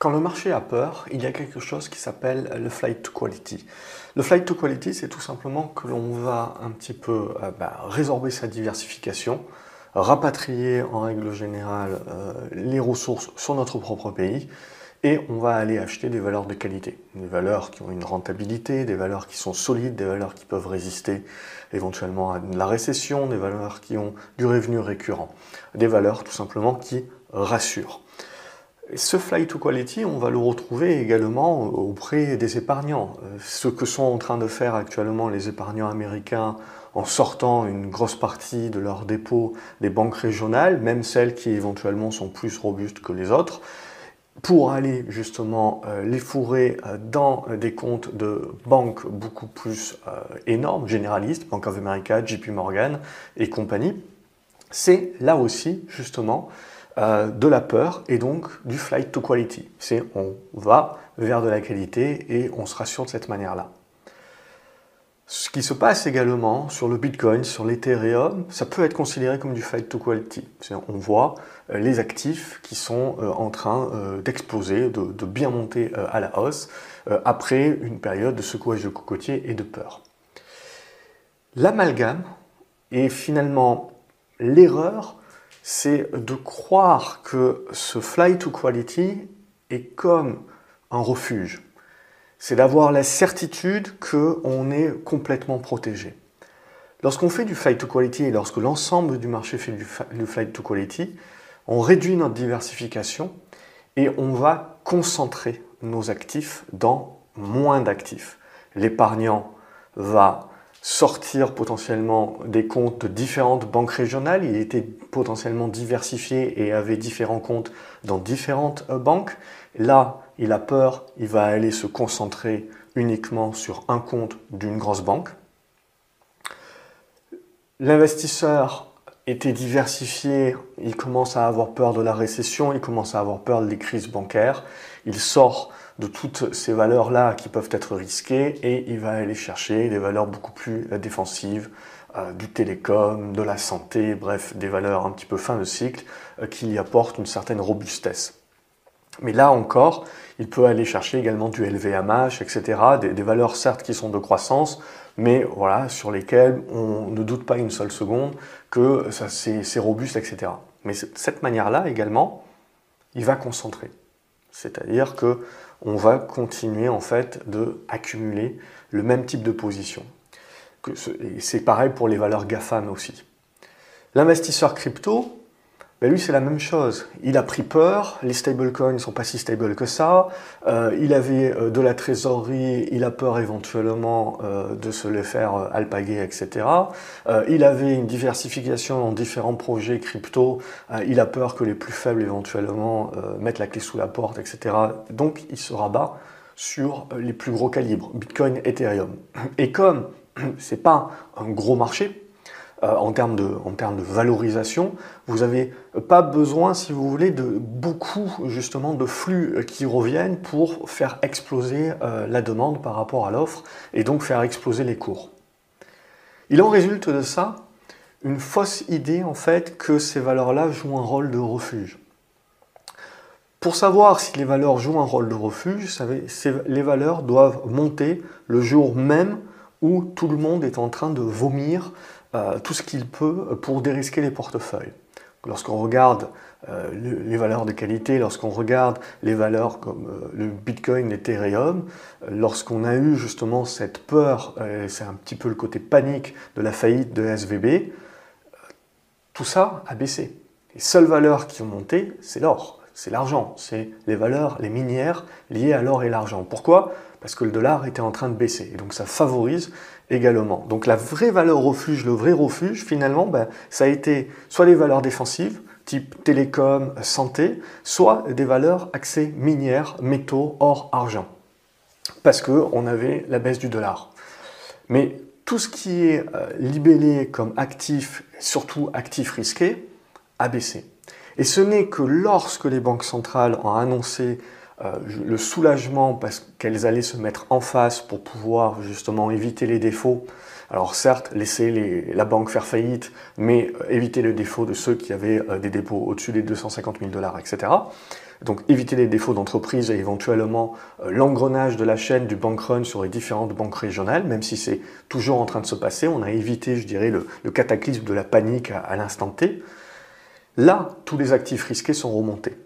Quand le marché a peur, il y a quelque chose qui s'appelle le flight to quality. Le flight to quality, c'est tout simplement que l'on va un petit peu euh, bah, résorber sa diversification, rapatrier en règle générale euh, les ressources sur notre propre pays et on va aller acheter des valeurs de qualité, des valeurs qui ont une rentabilité, des valeurs qui sont solides, des valeurs qui peuvent résister éventuellement à la récession, des valeurs qui ont du revenu récurrent, des valeurs tout simplement qui rassurent. Ce flight to quality, on va le retrouver également auprès des épargnants. Ce que sont en train de faire actuellement les épargnants américains en sortant une grosse partie de leurs dépôts des banques régionales, même celles qui éventuellement sont plus robustes que les autres, pour aller justement euh, les fourrer euh, dans des comptes de banques beaucoup plus euh, énormes, généralistes, Bank of America, JP Morgan et compagnie, c'est là aussi justement de la peur et donc du flight to quality. C'est on va vers de la qualité et on se rassure de cette manière-là. Ce qui se passe également sur le Bitcoin, sur l'Ethereum, ça peut être considéré comme du flight to quality. On voit euh, les actifs qui sont euh, en train euh, d'exploser, de, bien monter à la hausse, après une période de secouage de cocotier et de peur. L'amalgame et finalement l'erreur, c'est de croire que ce flight to quality est comme un refuge c'est d'avoir la certitude qu'on est complètement protégé. Lorsqu'on fait du flight to quality et lorsque l'ensemble du marché fait du, flight to quality, on réduit notre diversification et on va concentrer nos actifs dans moins d'actifs. L'épargnant va sortir potentiellement des comptes de différentes banques régionales. Il était potentiellement diversifié et avait différents comptes dans différentes euh, banques. Là, il a peur, il va aller se concentrer uniquement sur un compte d'une grosse banque. L'investisseur était diversifié, il commence à avoir peur de la récession, il commence à avoir peur des crises bancaires, il sort de toutes ces valeurs-là qui peuvent être risquées et il va aller chercher des valeurs beaucoup plus euh, défensives, euh, du télécom, de la santé, bref, des valeurs un petit peu fin de cycle euh, qui y apportent une certaine robustesse. Mais là encore, il peut aller chercher également du LVMH, etc., des, valeurs certes qui sont de croissance, mais voilà, sur lesquelles on ne doute pas une seule seconde que c'est robuste, etc. Mais de cette manière-là également, il va concentrer. C'est-à-dire que on va continuer en fait de accumuler le même type de position. C'est pareil pour les valeurs GAFAM aussi. L'investisseur crypto, ben lui c'est la même chose. Il a pris peur, les stablecoins ne sont pas si stables que ça, euh, il avait euh, de la trésorerie, il a peur éventuellement euh, de se les faire alpaguer, etc. il avait une diversification dans différents projets crypto, il a peur que les plus faibles éventuellement mettent la clé sous la porte, etc. Donc il se rabat sur les plus gros calibres, Bitcoin, Ethereum. Et comme c'est pas un gros marché, euh, en, termes de, valorisation, vous n'avez pas besoin, si vous voulez, de beaucoup justement de flux qui reviennent pour faire exploser euh, la demande par rapport à l'offre et donc faire exploser les cours. Il en résulte de ça une fausse idée en fait que ces valeurs-là jouent un rôle de refuge. Pour savoir si les valeurs jouent un rôle de refuge, les valeurs doivent monter le jour même où tout le monde est en train de vomir euh, tout ce qu'il peut pour dérisquer les portefeuilles. Lorsqu'on regarde euh, les valeurs de qualité, lorsqu'on regarde les valeurs comme euh, le Bitcoin, l'Ethereum, lorsqu'on a eu justement cette peur, c'est un petit peu le côté panique de la faillite de SVB, tout ça a baissé. Les seules valeurs qui ont monté, c'est l'or, c'est l'argent, c'est les valeurs, les minières liées à l'or et l'argent. Pourquoi? Parce que le dollar était en train de baisser. Et donc ça favorise Donc la vraie valeur refuge, le vrai refuge, finalement, ben, ça a été soit les valeurs défensives, type télécom, santé, soit des valeurs axées minières, métaux, or, argent. Parce qu'on avait la baisse du dollar. Mais tout ce qui est euh, libellé comme actif, surtout actif risqué, a baissé. Et ce n'est que lorsque les banques centrales ont annoncé euh, le soulagement parce qu'elles allaient se mettre en face pour pouvoir justement éviter les défauts. Alors certes, laisser la banque faire faillite, mais euh, éviter le défaut de ceux qui avaient euh, des dépôts au-dessus des 250 000 dollars, etc. donc éviter les défauts d'entreprise et éventuellement l'engrenage de la chaîne du bank run sur les différentes banques régionales, même si c'est toujours en train de se passer. On a évité, je dirais, le, cataclysme de la panique à l'instant T. Là, tous les actifs risqués sont remontés.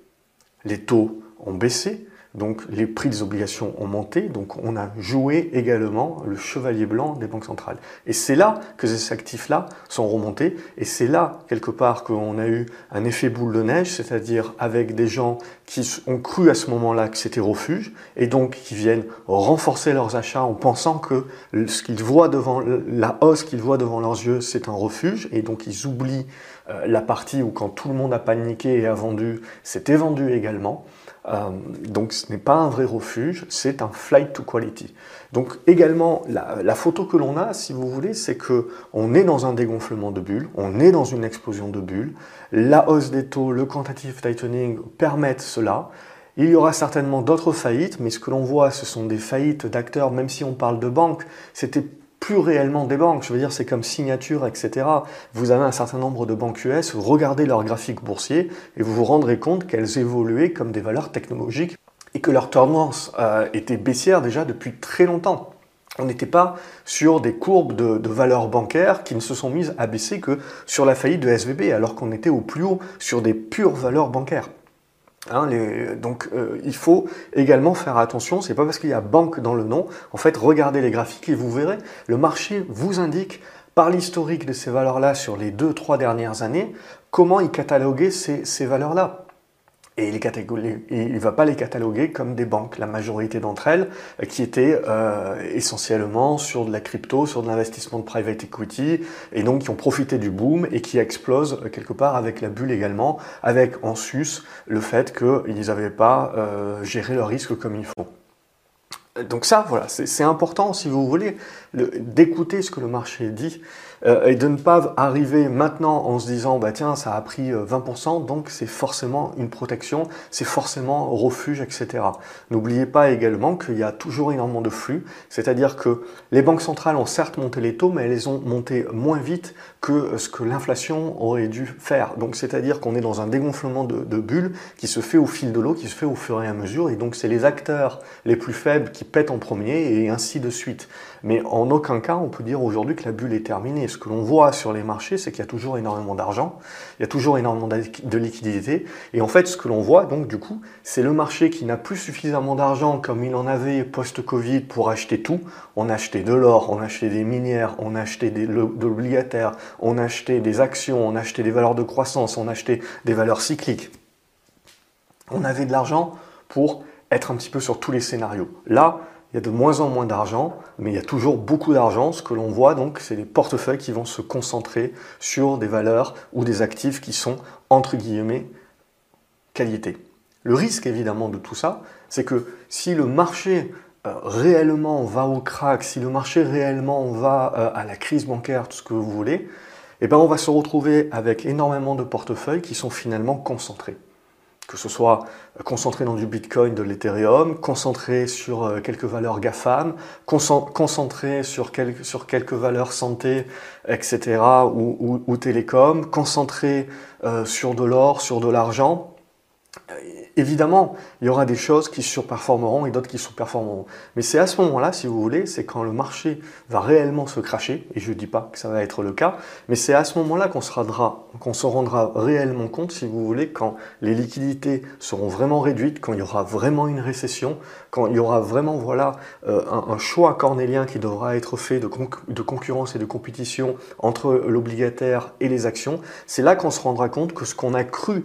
Les taux ont baissé, donc les prix des obligations ont monté, donc on a joué également le chevalier blanc des banques centrales. Et c'est là que ces actifs-là sont remontés, et c'est là, quelque part, qu'on a eu un effet boule de neige, c'est-à-dire avec des gens qui ont cru à ce moment-là que c'était refuge, et donc qui viennent renforcer leurs achats en pensant que ce qu'ils voient devant, la hausse qu'ils voient devant leurs yeux, c'est un refuge, et donc ils oublient euh, la partie où quand tout le monde a paniqué et a vendu, c'était vendu également. Euh, donc ce n'est pas un vrai refuge, c'est un flight to quality. Donc également, la, photo que l'on a, si vous voulez, c'est que on est dans un dégonflement de bulles, on est dans une explosion de bulles. La hausse des taux, le quantitative tightening permettent cela. Il y aura certainement d'autres faillites, mais ce que l'on voit, ce sont des faillites d'acteurs, même si on parle de banques, c'était plus réellement des banques. Je veux dire, c'est comme signature, etc. Vous avez un certain nombre de banques US, regardez leur graphique boursier et vous vous rendrez compte qu'elles évoluaient comme des valeurs technologiques et que leur tendance euh, était baissière déjà depuis très longtemps. On n'était pas sur des courbes de, de, valeurs bancaires qui ne se sont mises à baisser que sur la faillite de SVB, alors qu'on était au plus haut sur des pures valeurs bancaires. Hein, donc euh, il faut également faire attention, c'est pas parce qu'il y a banque dans le nom, en fait regardez les graphiques et vous verrez, le marché vous indique par l'historique de ces valeurs-là sur les deux, trois dernières années, comment il cataloguait ces valeurs-là. Et il ne va pas les cataloguer comme des banques, la majorité d'entre elles, euh, qui étaient euh, essentiellement sur de la crypto, sur de l'investissement de private equity, et donc qui ont profité du boom et qui explosent euh, quelque part avec la bulle également, avec en sus le fait qu'ils n'avaient pas géré leur risque comme il faut. Donc ça, voilà, c'est important, si vous voulez, d'écouter ce que le marché dit euh, et de ne pas arriver maintenant en se disant bah tiens ça a pris 20% euh, donc c'est forcément une protection, c'est forcément refuge, etc. N'oubliez pas également qu'il y a toujours énormément de flux, c'est-à-dire que les banques centrales ont certes monté les taux, mais elles les ont montés moins vite que ce que l'inflation aurait dû faire. Donc c'est-à-dire qu'on est dans un dégonflement de, de bulles qui se fait au fil de l'eau, qui se fait au fur et à mesure, et donc c'est les acteurs les plus faibles qui pètent en premier et ainsi de suite. Mais en aucun cas on peut dire aujourd'hui que la bulle est terminée ce que l'on voit sur les marchés, c'est qu'il y a toujours énormément d'argent, il y a toujours énormément de liquidités. Et en fait, ce que l'on voit, donc, du coup, c'est le marché qui n'a plus suffisamment d'argent comme il en avait post-Covid pour acheter tout. On achetait de l'or, on achetait des minières, on achetait de l'obligataire, on achetait des actions, on achetait des valeurs de croissance, on achetait des valeurs cycliques. On avait de l'argent pour être un petit peu sur tous les scénarios. Là, il y a de moins en moins d'argent, mais il y a toujours beaucoup d'argent. Ce que l'on voit donc, c'est des portefeuilles qui vont se concentrer sur des valeurs ou des actifs qui sont entre guillemets qualité. Le risque évidemment de tout ça, c'est que si le marché réellement va au crack, si le marché réellement va euh, à la crise bancaire, tout ce que vous voulez, eh ben on va se retrouver avec énormément de portefeuilles qui sont finalement concentrés que ce soit concentré dans du Bitcoin, de l'Ethereum, concentré sur euh, quelques valeurs GAFAM, concentré sur, quelques, valeurs santé, etc., ou, télécom, concentré euh, sur de l'or, sur de l'argent. Évidemment, il y aura des choses qui surperformeront et d'autres qui sous-performeront. Mais c'est à ce moment-là, si vous voulez, c'est quand le marché va réellement se cracher, et je ne dis pas que ça va être le cas, mais c'est à ce moment-là qu'on se, rendra réellement compte, si vous voulez, quand les liquidités seront vraiment réduites, quand il y aura vraiment une récession, quand il y aura vraiment voilà, euh, un, choix cornélien qui devra être fait de concurrence et de compétition entre l'obligataire et les actions, c'est là qu'on se rendra compte que ce qu'on a cru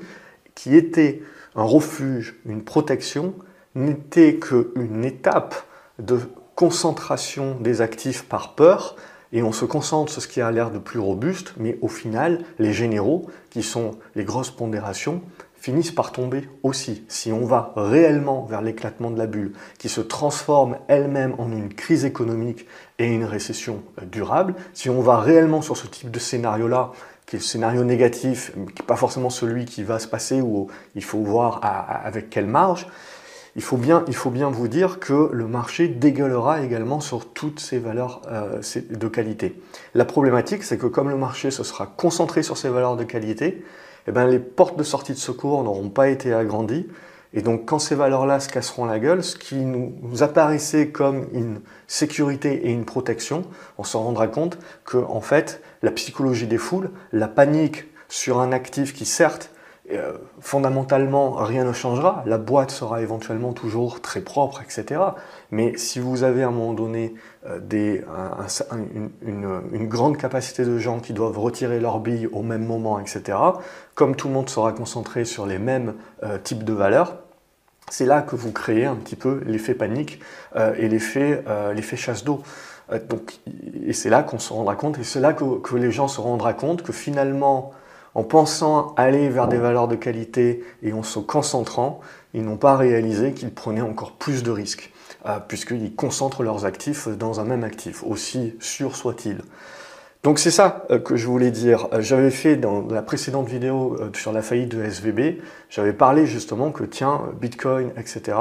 qui était un refuge, une protection, n'était qu'une étape de concentration des actifs par peur, et on se concentre sur ce qui a l'air de plus robuste, mais au final, les généraux, qui sont les grosses pondérations, finissent par tomber aussi. Si on va réellement vers l'éclatement de la bulle, qui se transforme elle-même en une crise économique et une récession durable, si on va réellement sur ce type de scénario-là, le scénario négatif, pas forcément celui qui va se passer, où il faut voir avec quelle marge, il faut, bien, il faut bien vous dire que le marché dégueulera également sur toutes ces valeurs euh, de qualité. La problématique, c'est que comme le marché se sera concentré sur ces valeurs de qualité, eh bien, les portes de sortie de secours n'auront pas été agrandies, Et donc quand ces valeurs-là se casseront la gueule, ce qui nous, apparaissait comme une sécurité et une protection, on s'en rendra compte que en fait la psychologie des foules, la panique sur un actif qui certes euh, fondamentalement, rien ne changera. La boîte sera éventuellement toujours très propre, etc. Mais si vous avez à un moment donné euh, une, grande capacité de gens qui doivent retirer leur bille au même moment, etc., comme tout le monde sera concentré sur les mêmes euh, types de valeurs, c'est là que vous créez un petit peu l'effet panique et l'effet chasse d'eau. Donc, et c'est là qu'on se rendra compte, et c'est là que, que les gens se rendront compte que finalement, en pensant aller vers des valeurs de qualité et en se concentrant, ils n'ont pas réalisé qu'ils prenaient encore plus de risques, euh, puisqu'ils concentrent leurs actifs dans un même actif, aussi sûr soit-il. Donc c'est ça euh, que je voulais dire. Euh, j'avais fait dans la précédente vidéo sur la faillite de SVB, j'avais parlé justement que tiens, Bitcoin, etc.,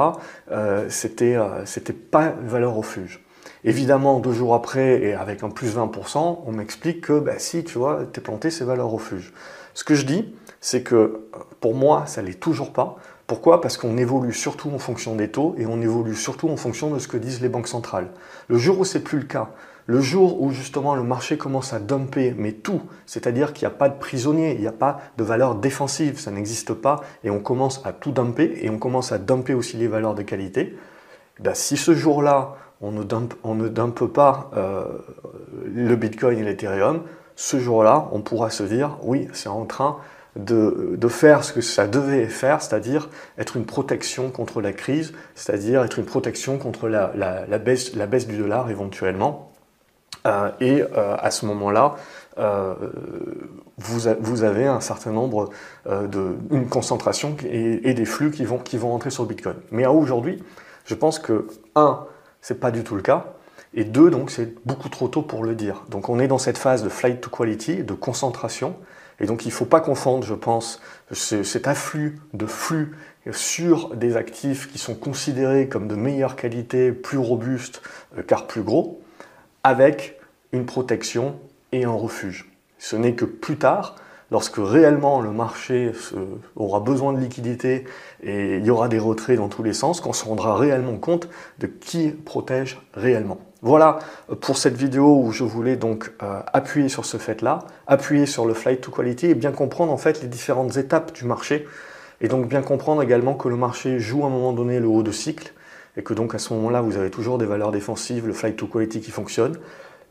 c'était c'était pas une valeur refuge. Évidemment, deux jours après, et avec un plus 20%, on m'explique que bah, si, tu vois, t'es planté, c'est valeur refuge. Ce que je dis, c'est que pour moi, ça l'est toujours pas. Pourquoi? Parce qu'on évolue surtout en fonction des taux et on évolue surtout en fonction de ce que disent les banques centrales. Le jour où c'est plus le cas, le jour où justement le marché commence à dumper, mais tout, c'est-à-dire qu'il n'y a pas de prisonniers, il n'y a pas de valeur défensive, ça n'existe pas, et on commence à tout dumper, et on commence à dumper aussi les valeurs de qualité, ben, si ce jour-là, on ne dumpe, on ne dumpe pas euh, le Bitcoin et l'Ethereum, ce jour-là, on pourra se dire, oui, c'est en train de, faire ce que ça devait faire, c'est-à-dire être une protection contre la crise, c'est-à-dire être une protection contre la, baisse, du dollar éventuellement. Euh, et euh, à ce moment-là, euh, vous, avez un certain nombre de une concentration et, des flux qui vont, qui vont rentrer sur Bitcoin. Mais aujourd'hui, je pense que, un, c'est pas du tout le cas. Et deux, donc c'est beaucoup trop tôt pour le dire. Donc on est dans cette phase de flight to quality, de concentration. Et donc il ne faut pas confondre, je pense, cet afflux de flux sur des actifs qui sont considérés comme de meilleure qualité, plus robustes, euh, car plus gros, avec une protection et un refuge. Ce n'est que plus tard, lorsque réellement le marché aura besoin de liquidité et il y aura des retraits dans tous les sens, qu'on se rendra réellement compte de qui protège réellement. Voilà pour cette vidéo où je voulais donc euh, appuyer sur ce fait-là, appuyer sur le flight to quality et bien comprendre en fait les différentes étapes du marché et donc bien comprendre également que le marché joue à un moment donné le haut de cycle et que donc à ce moment-là vous avez toujours des valeurs défensives, le flight to quality qui fonctionne.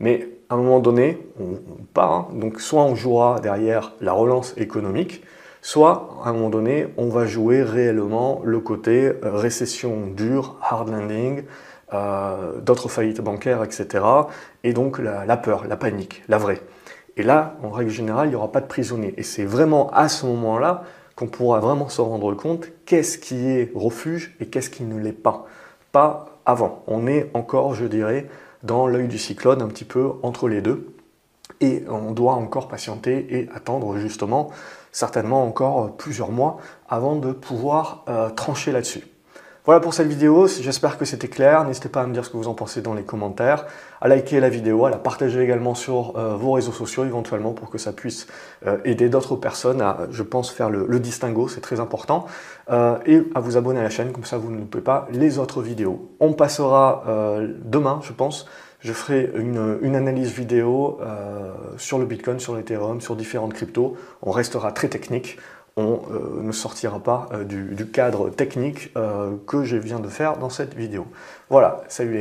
Mais à un moment donné, on, part, hein. donc soit on jouera derrière la relance économique, soit à un moment donné, on va jouer réellement le côté euh, récession dure, hard landing, euh, d'autres faillites bancaires, etc. Et donc la, peur, la panique, la vraie. Et là, en règle générale, il n'y aura pas de prisonniers. Et c'est vraiment à ce moment-là qu'on pourra vraiment se rendre compte qu'est-ce qui est refuge et qu'est-ce qui ne l'est pas. Pas avant. On est encore, je dirais, dans l'œil du cyclone, un petit peu entre les deux. Et on doit encore patienter et attendre justement, certainement encore plusieurs mois, avant de pouvoir euh, trancher là-dessus. Voilà pour cette vidéo, j'espère que c'était clair. N'hésitez pas à me dire ce que vous en pensez dans les commentaires, à liker la vidéo, à la partager également sur euh, vos réseaux sociaux éventuellement pour que ça puisse euh, aider d'autres personnes à, je pense, faire le, distinguo, c'est très important, euh, et à vous abonner à la chaîne, comme ça vous ne loupez pas les autres vidéos. On passera demain, je pense, je ferai une, une analyse vidéo sur le Bitcoin, sur l'Ethereum, sur différentes cryptos. On restera très technique euh, ne sortira pas euh, du, cadre technique euh, que je viens de faire dans cette vidéo. Voilà, salut les